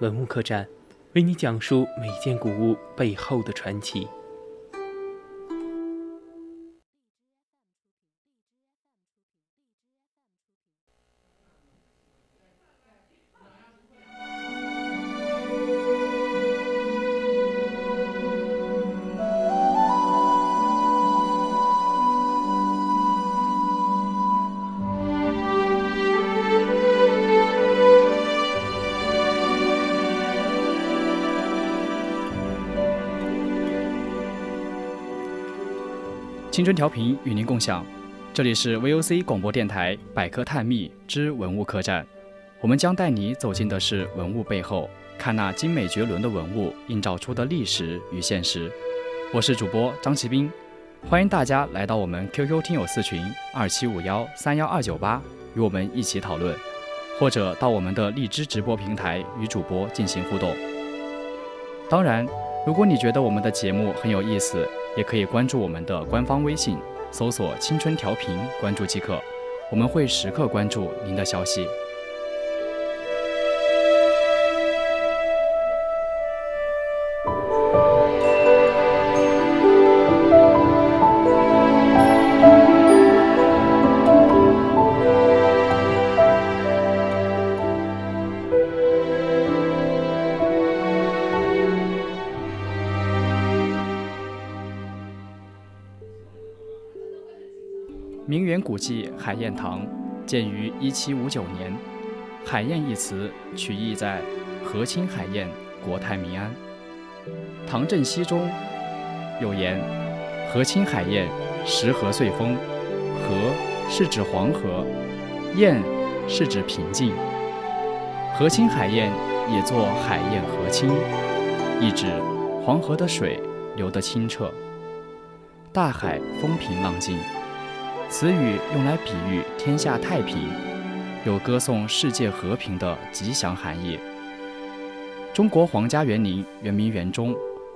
文物客栈，为你讲述每件古物背后的传奇。青春调频与您共享，这里是 VOC 广播电台百科探秘之文物客栈，我们将带你走进的是文物背后，看那精美绝伦的文物映照出的历史与现实。我是主播张奇斌，欢迎大家来到我们 QQ 听友四群二七五幺三幺二九八，与我们一起讨论，或者到我们的荔枝直播平台与主播进行互动。当然，如果你觉得我们的节目很有意思，也可以关注我们的官方微信，搜索“青春调频”，关注即可。我们会时刻关注您的消息。名园古迹海晏堂，建于一七五九年。海晏一词取意在和亲海晏，国泰民安。唐镇西中有言：“和亲海晏，时和岁丰。”和是指黄河，晏是指平静。和亲海晏也作海晏和亲，意指黄河的水流得清澈，大海风平浪静。此语用来比喻天下太平，有歌颂世界和平的吉祥含义。中国皇家园林圆明园中，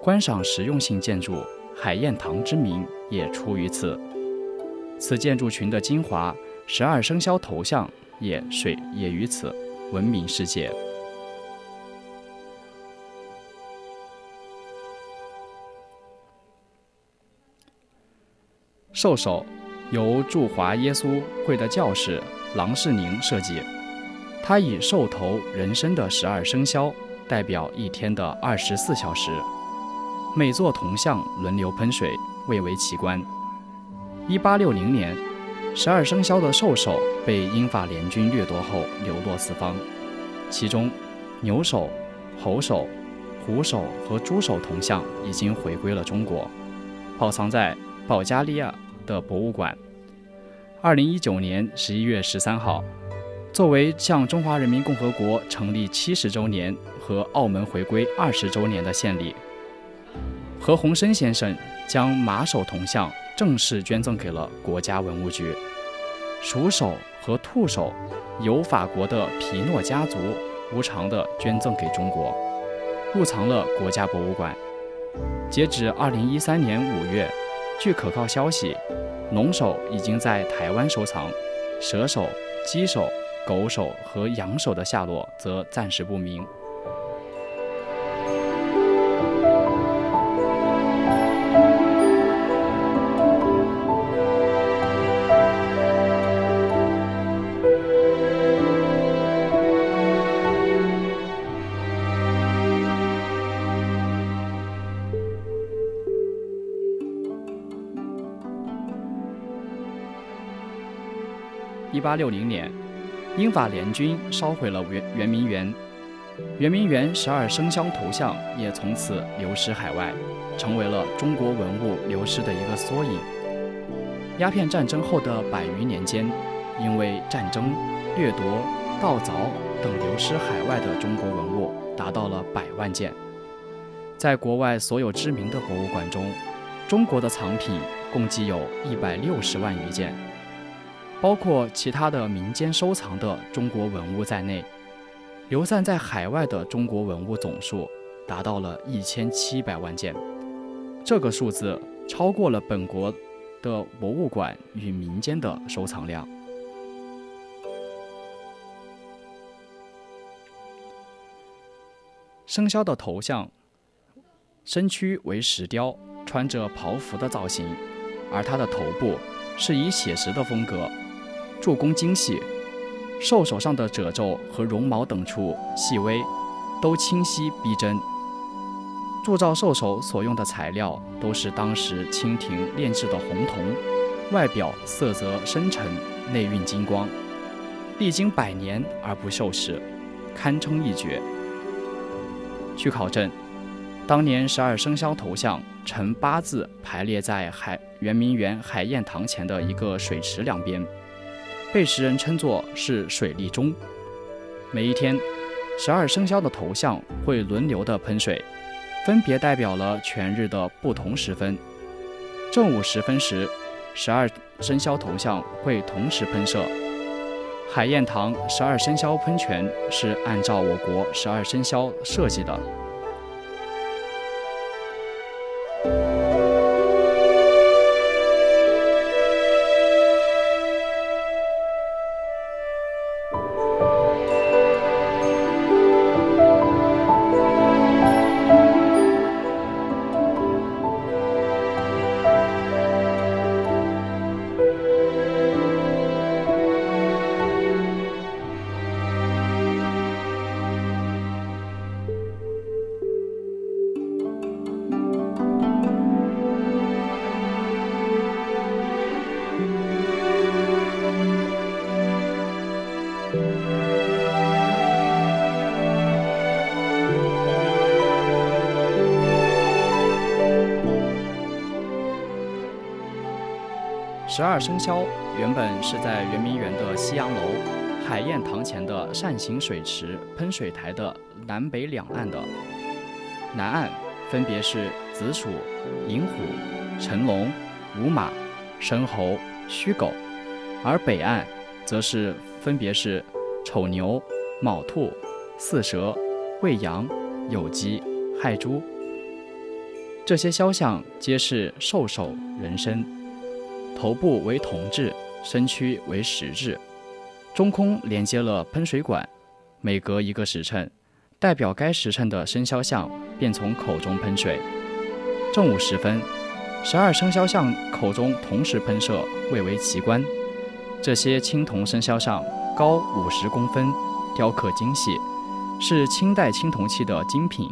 观赏实用性建筑海晏堂之名也出于此。此建筑群的精华，十二生肖头像也水也于此，闻名世界。兽首。由驻华耶稣会的教士郎世宁设计，他以兽头人身的十二生肖代表一天的二十四小时，每座铜像轮流喷水，蔚为奇观。一八六零年，十二生肖的兽首被英法联军掠夺后流落四方，其中牛首、猴首、虎首和猪首铜像已经回归了中国，保藏在保加利亚。的博物馆。二零一九年十一月十三号，作为向中华人民共和国成立七十周年和澳门回归二十周年的献礼，何鸿燊先生将马首铜像正式捐赠给了国家文物局。鼠首和兔首由法国的皮诺家族无偿的捐赠给中国，入藏了国家博物馆。截止二零一三年五月。据可靠消息，龙首已经在台湾收藏，蛇首、鸡首、狗首和羊首的下落则暂时不明。一八六零年，英法联军烧毁了圆圆明园，圆明园十二生肖头像也从此流失海外，成为了中国文物流失的一个缩影。鸦片战争后的百余年间，因为战争、掠夺、盗凿等流失海外的中国文物。达到了百万件。在国外所有知名的博物馆中，中国的藏品共计有一百六十万余件，包括其他的民间收藏的中国文物在内，流散在海外的中国文物总数达到了一千七百万件。这个数字超过了本国的博物馆与民间的收藏量。生肖的头像，身躯为石雕，穿着袍服的造型，而它的头部是以写实的风格，做工精细，兽首上的褶皱和绒毛等处细微，都清晰逼真。铸造兽首所用的材料都是当时清廷炼制的红铜，外表色泽深沉，内蕴金光，历经百年而不锈蚀，堪称一绝。据考证，当年十二生肖头像呈八字排列在海圆明园海晏堂前的一个水池两边，被时人称作是水利钟。每一天，十二生肖的头像会轮流的喷水，分别代表了全日的不同时分。正午时分时，十二生肖头像会同时喷射。海晏堂十二生肖喷泉是按照我国十二生肖设计的。十二生肖原本是在圆明园的西洋楼海晏堂前的扇形水池喷水台的南北两岸的。南岸分别是子鼠、寅虎、辰龙、午马、申猴、戌狗，而北岸则是分别是丑牛、卯兔、巳蛇、未羊、酉鸡、亥猪。这些肖像皆是兽首人身。头部为铜制，身躯为石制，中空连接了喷水管。每隔一个时辰，代表该时辰的生肖像便从口中喷水。正午时分，十二生肖像口中同时喷射，蔚为奇观。这些青铜生肖像高五十公分，雕刻精细，是清代青铜器的精品。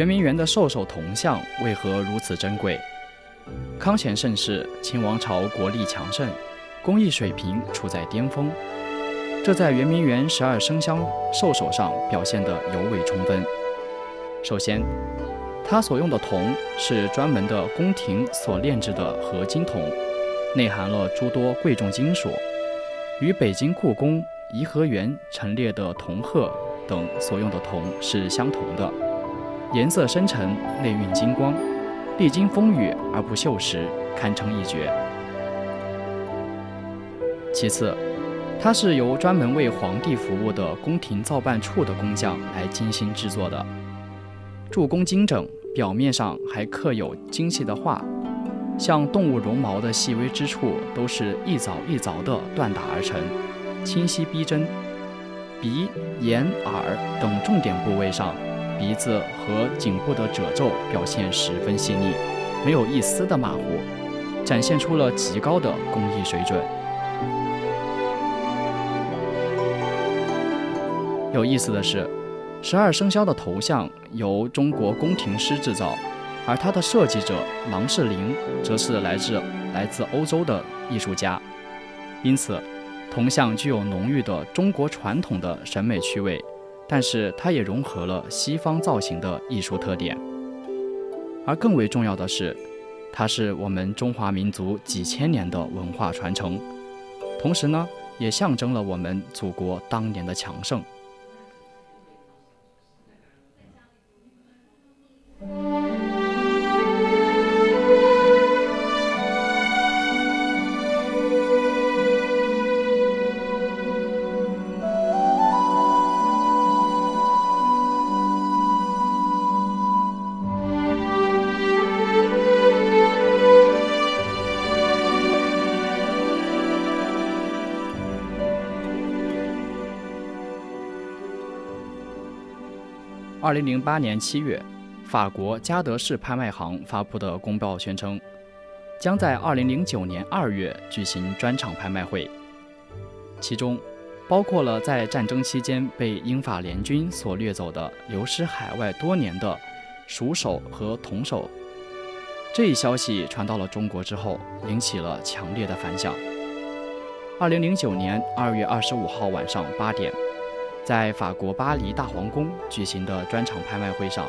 圆明园的兽首铜像为何如此珍贵？康乾盛世，清王朝国力强盛，工艺水平处在巅峰，这在圆明园十二生肖兽首上表现得尤为充分。首先，它所用的铜是专门的宫廷所炼制的合金铜，内含了诸多贵重金属，与北京故宫颐和园陈列的铜鹤等所用的铜是相同的。颜色深沉，内蕴金光，历经风雨而不锈蚀，堪称一绝。其次，它是由专门为皇帝服务的宫廷造办处的工匠来精心制作的，铸工精整，表面上还刻有精细的画，像动物绒毛的细微之处，都是一凿一凿的锻打而成，清晰逼真。鼻、眼、耳等重点部位上。鼻子和颈部的褶皱表现十分细腻，没有一丝的马虎，展现出了极高的工艺水准。有意思的是，十二生肖的头像由中国宫廷师制造，而它的设计者郎世宁则是来自来自欧洲的艺术家，因此铜像具有浓郁的中国传统的审美趣味，但是它也融合了西方造型的艺术特点。而更为重要的是，它是我们中华民族几千年的文化传承，同时呢，也象征了我们祖国当年的强盛。二零零八年七月，法国加德士拍卖行发布的公报宣称，将在二零零九年二月举行专场拍卖会，其中包括了在战争期间被英法联军所掠走的、流失海外多年的鼠首和铜首。这一消息传到了中国之后，引起了强烈的反响。二零零九年二月二十五号晚上八点。在法国巴黎大皇宫举行的专场拍卖会上，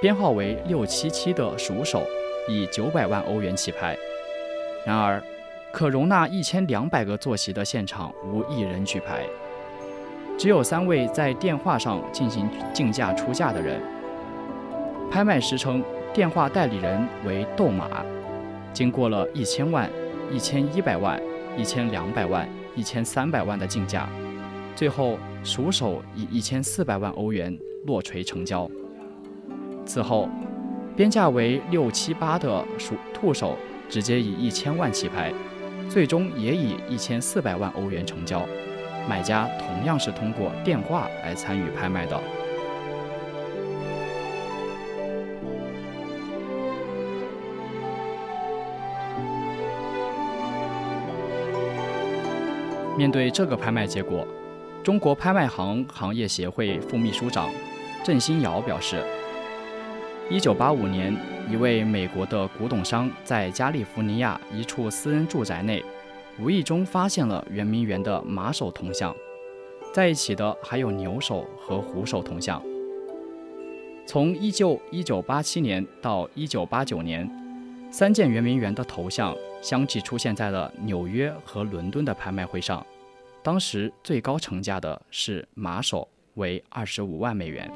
编号为六七七的鼠首以九百万欧元起拍。然而，可容纳一千两百个坐席的现场无一人举牌，只有三位在电话上进行竞价出价的人。拍卖师称，电话代理人为斗马，经过了一千万、一千一百万、一千两百万、一千三百万的竞价。最后，鼠首以一千四百万欧元落锤成交。此后，边价为六七八的鼠兔首直接以一千万起拍，最终也以一千四百万欧元成交。买家同样是通过电话来参与拍卖的。面对这个拍卖结果。中国拍卖行行业协会副秘书长郑新尧表示，一九八五年，一位美国的古董商在加利福尼亚一处私人住宅内，无意中发现了圆明园的马首铜像，在一起的还有牛首和虎首铜像。从一九一九八七年到一九八九年，三件圆明园的头像相继出现在了纽约和伦敦的拍卖会上。当时最高成价的是马首，为二十五万美元。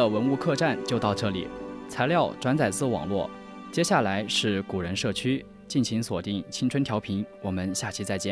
的文物客栈就到这里，材料转载自网络。接下来是古人社区，敬请锁定青春调频，我们下期再见。